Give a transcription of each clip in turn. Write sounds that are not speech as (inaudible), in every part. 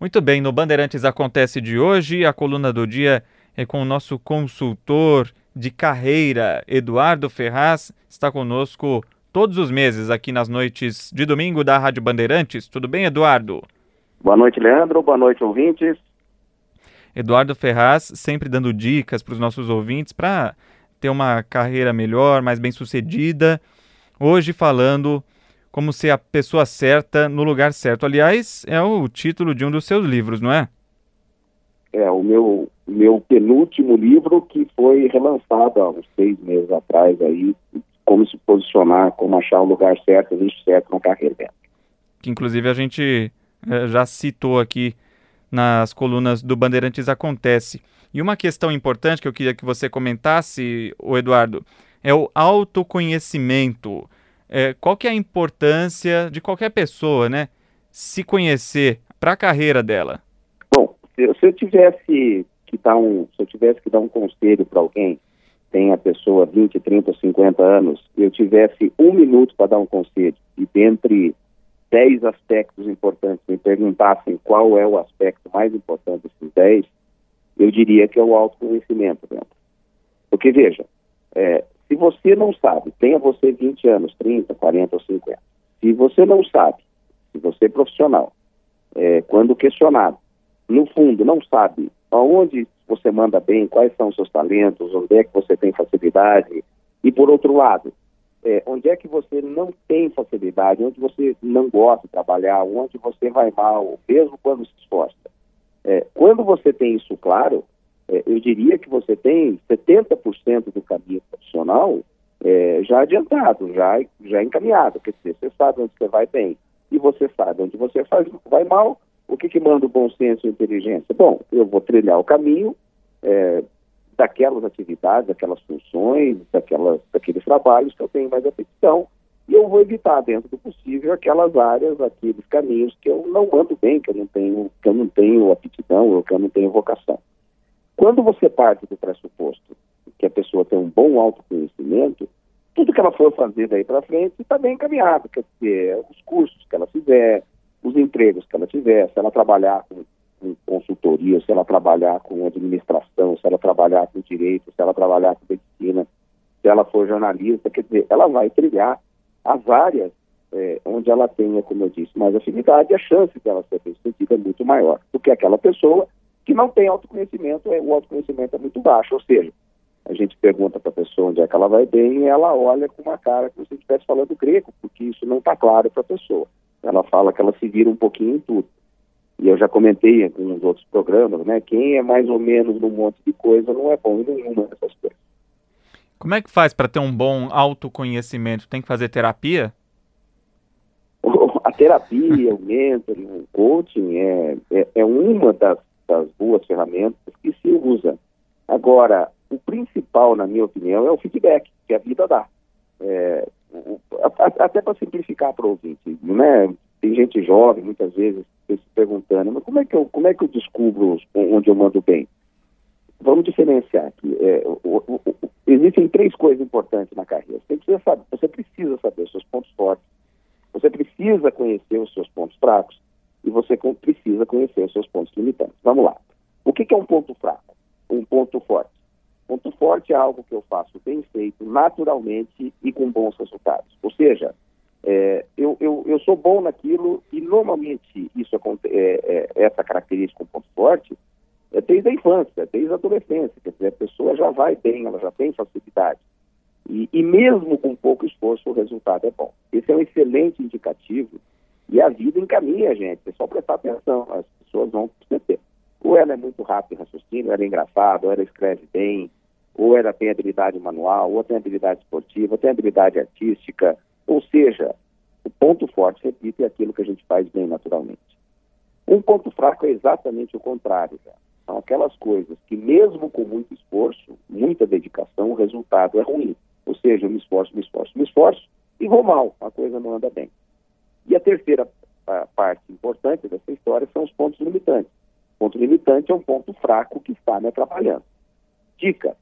Muito bem, no Bandeirantes Acontece de hoje, a coluna do dia é com o nosso consultor de carreira, Eduardo Ferraz, está conosco todos os meses aqui nas noites de domingo da Rádio Bandeirantes. Tudo bem, Eduardo? Boa noite, Leandro. Boa noite, ouvintes. Eduardo Ferraz sempre dando dicas para os nossos ouvintes para ter uma carreira melhor, mais bem sucedida. Hoje falando como ser a pessoa certa no lugar certo. Aliás, é o título de um dos seus livros, não é? É, o meu, meu penúltimo livro que foi relançado há uns seis meses atrás aí, como se posicionar, como achar o lugar certo, o nicho certo na carreira dela. Que inclusive a gente é, já citou aqui nas colunas do Bandeirantes Acontece. E uma questão importante que eu queria que você comentasse, o Eduardo, é o autoconhecimento é, qual que é a importância de qualquer pessoa, né, se conhecer para a carreira dela? Bom, se, eu tivesse que dar um, se eu tivesse que dar um conselho para alguém, tem a pessoa 20, 30, 50 anos, eu tivesse um minuto para dar um conselho, e dentre 10 aspectos importantes me perguntassem qual é o aspecto mais importante desses 10, eu diria que é o autoconhecimento. Né? Porque, veja, é, se você não sabe, tenha você 20 anos, 30, 40 ou 50, se você não sabe, se você é profissional, é, quando questionado, no fundo não sabe aonde você manda bem, quais são os seus talentos, onde é que você tem facilidade, e por outro lado, é, onde é que você não tem facilidade, onde você não gosta de trabalhar, onde você vai mal, mesmo quando se esforça. É, quando você tem isso claro, é, eu diria que você tem 70% do caminho profissional é, já adiantado, já, já encaminhado. Quer dizer, você sabe onde você vai bem e você sabe onde você faz, vai mal. O que, que manda o bom senso e inteligência? Bom, eu vou trilhar o caminho é, daquelas atividades, daquelas funções, daquelas, daqueles trabalhos que eu tenho mais aptidão e eu vou evitar, dentro do possível, aquelas áreas, aqueles caminhos que eu não ando bem, que eu não tenho, que eu não tenho aptidão ou que eu não tenho vocação. Quando você parte do pressuposto que a pessoa tem um bom autoconhecimento, tudo que ela for fazer daí para frente está bem encaminhado, quer dizer, os cursos que ela fizer, os empregos que ela tiver, se ela trabalhar com, com consultoria, se ela trabalhar com administração, se ela trabalhar com direito, se ela trabalhar com medicina, se ela for jornalista, quer dizer, ela vai trilhar as áreas é, onde ela tenha, como eu disse, mais afinidade, a chance dela ser bem-sucedida é muito maior do que aquela pessoa que não tem autoconhecimento, é, o autoconhecimento é muito baixo, ou seja, a gente pergunta para a pessoa onde é que ela vai bem e ela olha com uma cara como se estivesse falando grego, porque isso não está claro para a pessoa. Ela fala que ela se vira um pouquinho em tudo. E eu já comentei em nos outros programas, né? Quem é mais ou menos num monte de coisa não é bom em nenhuma dessas coisas. Como é que faz para ter um bom autoconhecimento? Tem que fazer terapia? (laughs) A terapia, o mentoring, o coaching é, é, é uma das das boas ferramentas que se usa. Agora, o principal, na minha opinião, é o feedback que a vida dá. É, até para simplificar para o ouvinte, né? Tem gente jovem, muitas vezes, se perguntando, mas como é que eu, como é que eu descubro onde eu mando bem? Vamos diferenciar aqui. É, o, o, o, existem três coisas importantes na carreira. Você precisa, saber, você precisa saber os seus pontos fortes, você precisa conhecer os seus pontos fracos e você precisa conhecer os seus pontos limitantes. Vamos lá. O que, que é um ponto fraco? Um ponto forte. Ponto forte é algo que eu faço bem feito, naturalmente e com bons resultados. Ou seja, é, eu, eu, eu, sou bom naquilo e normalmente isso é, é, essa característica, um ponto forte, é desde a infância, desde a adolescência. Quer dizer, a pessoa já vai bem, ela já tem facilidade. E, e mesmo com pouco esforço, o resultado é bom. Esse é um excelente indicativo e a vida encaminha a gente, é só prestar atenção, as pessoas vão perceber. Ou ela é muito rápida em raciocínio, ou ela é engraçada, ou ela escreve bem, ou ela tem habilidade manual, ou tem habilidade esportiva, ou tem habilidade artística. Ou seja, o ponto forte, repito, é aquilo que a gente faz bem naturalmente. Um ponto fraco é exatamente o contrário. Né? São aquelas coisas que, mesmo com muito esforço, muita dedicação, o resultado é ruim. Ou seja, eu me esforço, me esforço, me esforço e vou mal, a coisa não anda bem. E a terceira a parte importante dessa história são os pontos limitantes. O ponto limitante é um ponto fraco que está me atrapalhando. Dica: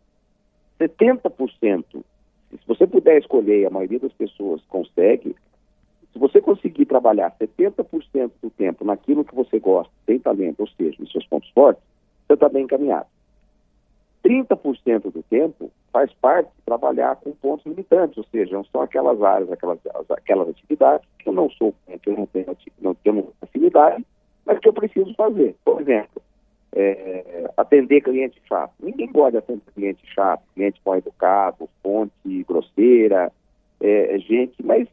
70%, se você puder escolher, a maioria das pessoas consegue, Se você conseguir trabalhar 70% do tempo naquilo que você gosta, tem talento, ou seja, nos seus pontos fortes, você está bem encaminhado. 30% do tempo faz parte de trabalhar com pontos limitantes, ou seja, são aquelas áreas, aquelas, aquelas atividades que eu não sou, que eu não tenho, não, não tenho afinidade, mas que eu preciso fazer. Por exemplo, é, atender cliente chato. Ninguém pode atender cliente chato, cliente mal educado, fonte grosseira, é, gente, mas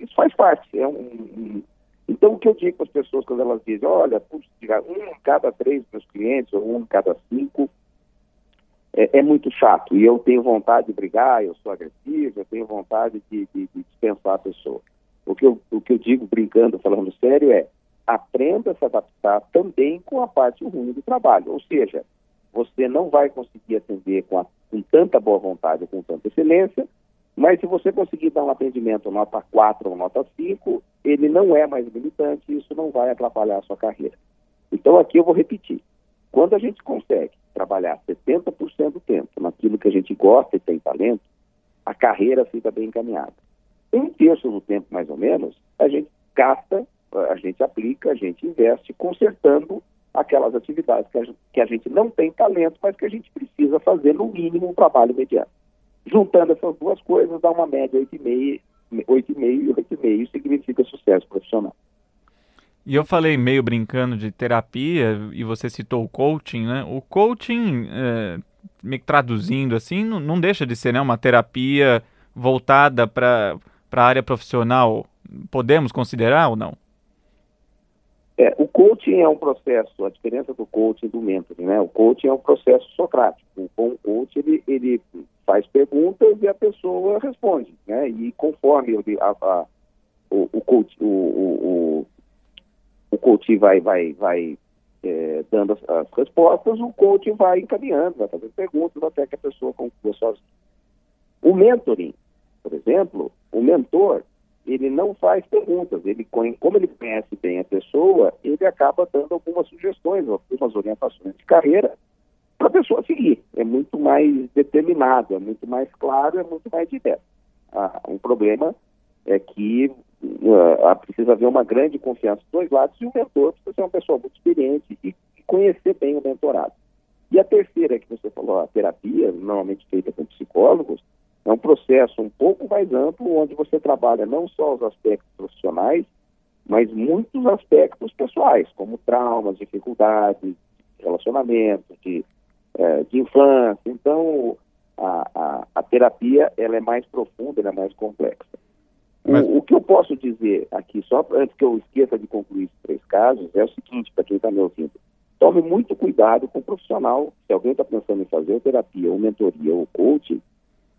isso faz parte. É um, um, então, o que eu digo para as pessoas quando elas dizem, olha, um em cada três meus clientes, ou um em cada cinco, é, é, muito chato. E eu tenho vontade de brigar, eu sou agressivo, eu tenho vontade de, de, de dispensar a pessoa. O que, eu, o que eu digo brincando, falando sério, é aprenda a se adaptar também com a parte ruim do trabalho. Ou seja, você não vai conseguir atender com, a, com tanta boa vontade, com tanta excelência, mas se você conseguir dar um atendimento nota 4 ou nota 5, ele não é mais militante e isso não vai atrapalhar a sua carreira. Então aqui eu vou repetir. Quando a gente consegue trabalhar 70% do tempo naquilo que a gente gosta e tem talento, a carreira fica bem encaminhada. Um terço do tempo, mais ou menos, a gente gasta, a gente aplica, a gente investe consertando aquelas atividades que a gente, que a gente não tem talento, mas que a gente precisa fazer no mínimo um trabalho mediano. Juntando essas duas coisas, dá uma média 8,5, 8,5 e 8,5 significa sucesso profissional. E eu falei meio brincando de terapia, e você citou o coaching, né? O coaching, é, me traduzindo assim, não, não, deixa de ser né, uma terapia voltada para a área profissional. Podemos considerar ou não? É, o coaching é um processo, a diferença do coaching e do mentoring, né? O coaching é um processo socrático. O coach, ele, ele faz perguntas e a pessoa responde, né? E conforme a, a, o, o, coach, o, o coach vai, vai, vai é, dando as, as, respostas, o coach vai encaminhando, vai fazendo perguntas até que a pessoa conclua sozinha. O mentoring, por exemplo, o mentor, ele não faz perguntas, ele como ele conhece bem a pessoa, ele acaba dando algumas sugestões, algumas orientações de carreira para a pessoa seguir. É muito mais determinado, é muito mais claro, é muito mais direto. Ah, um problema é que uh, precisa haver uma grande confiança dos dois lados e o mentor precisa ser uma pessoa muito experiente e, conhecer bem o mentorado. E a terceira que você falou, a terapia, normalmente feita com psicólogos, é um processo um pouco mais amplo, onde você trabalha não só os aspectos profissionais, mas muitos aspectos pessoais, como traumas, dificuldades, relacionamentos, de, é, de infância. Então, a, a, a, terapia ela é mais profunda, ela é mais complexa. Mas... O, o, que eu posso dizer aqui, só antes que eu esqueça de concluir esses três casos, é o seguinte, para quem está me ouvindo. Tome muito cuidado com o profissional. Se alguém está pensando em fazer terapia, ou mentoria, ou coaching,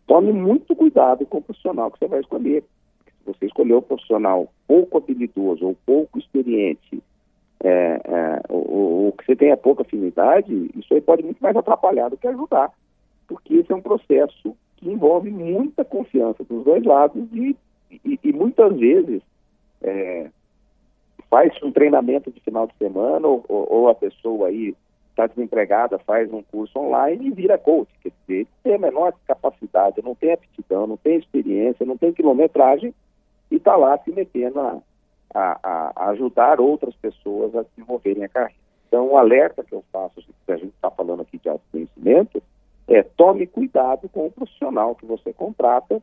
tome muito cuidado com o profissional que você vai escolher. Se você escolher um profissional pouco habilidoso ou pouco experiente, é, é, ou, ou, que você tenha pouca afinidade, isso aí pode muito mais atrapalhar do que ajudar, porque esse é um processo que envolve muita confiança dos dois lados e, e, e muitas vezes é, faz um treinamento de final de semana ou, ou a pessoa aí está desempregada, faz um curso online e vira coach. Quer dizer, tem a menor capacidade, não tem aptidão, não tem experiência, não tem quilometragem e está lá se metendo a, a, a, ajudar outras pessoas a desenvolverem a carreira. Então, o alerta que eu faço, que a gente está falando aqui de autoconhecimento, é tome cuidado com o profissional que você contrata,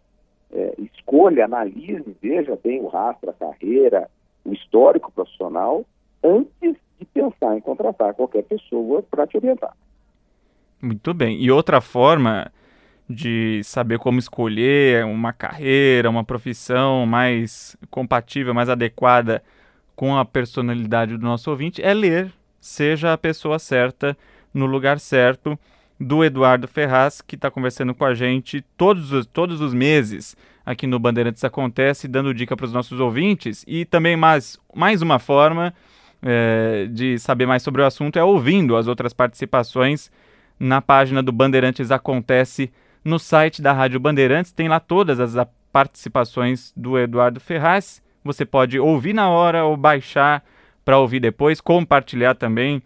é, escolha, analise, veja bem o rastro, a carreira, o histórico profissional, antes de pensar em contratar qualquer pessoa para te orientar. Muito bem. E outra forma de saber como escolher uma carreira, uma profissão mais compatível, mais adequada com a personalidade do nosso ouvinte é ler Seja a Pessoa Certa no Lugar Certo, do Eduardo Ferraz, que está conversando com a gente todos os, todos os meses aqui no Bandeirantes Acontece, dando dica para os nossos ouvintes e também mais, mais uma forma é, de saber mais sobre o assunto é ouvindo as outras participações na página do Bandeirantes Acontece no site da Rádio Bandeirantes. Tem lá todas as participações do Eduardo Ferraz. Você pode ouvir na hora ou baixar para ouvir depois, compartilhar também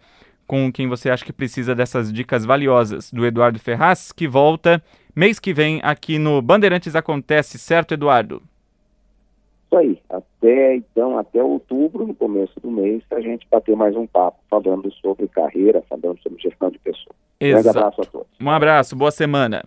com quem você acha que precisa dessas dicas valiosas do Eduardo Ferraz, que volta mês que vem aqui no Bandeirantes Acontece, certo, Eduardo? isso aí. Até então, até outubro, no começo do mês, a gente bater mais um papo falando sobre carreira, falando sobre gestão de pessoas. Exato. Um abraço a todos. Um abraço, boa semana.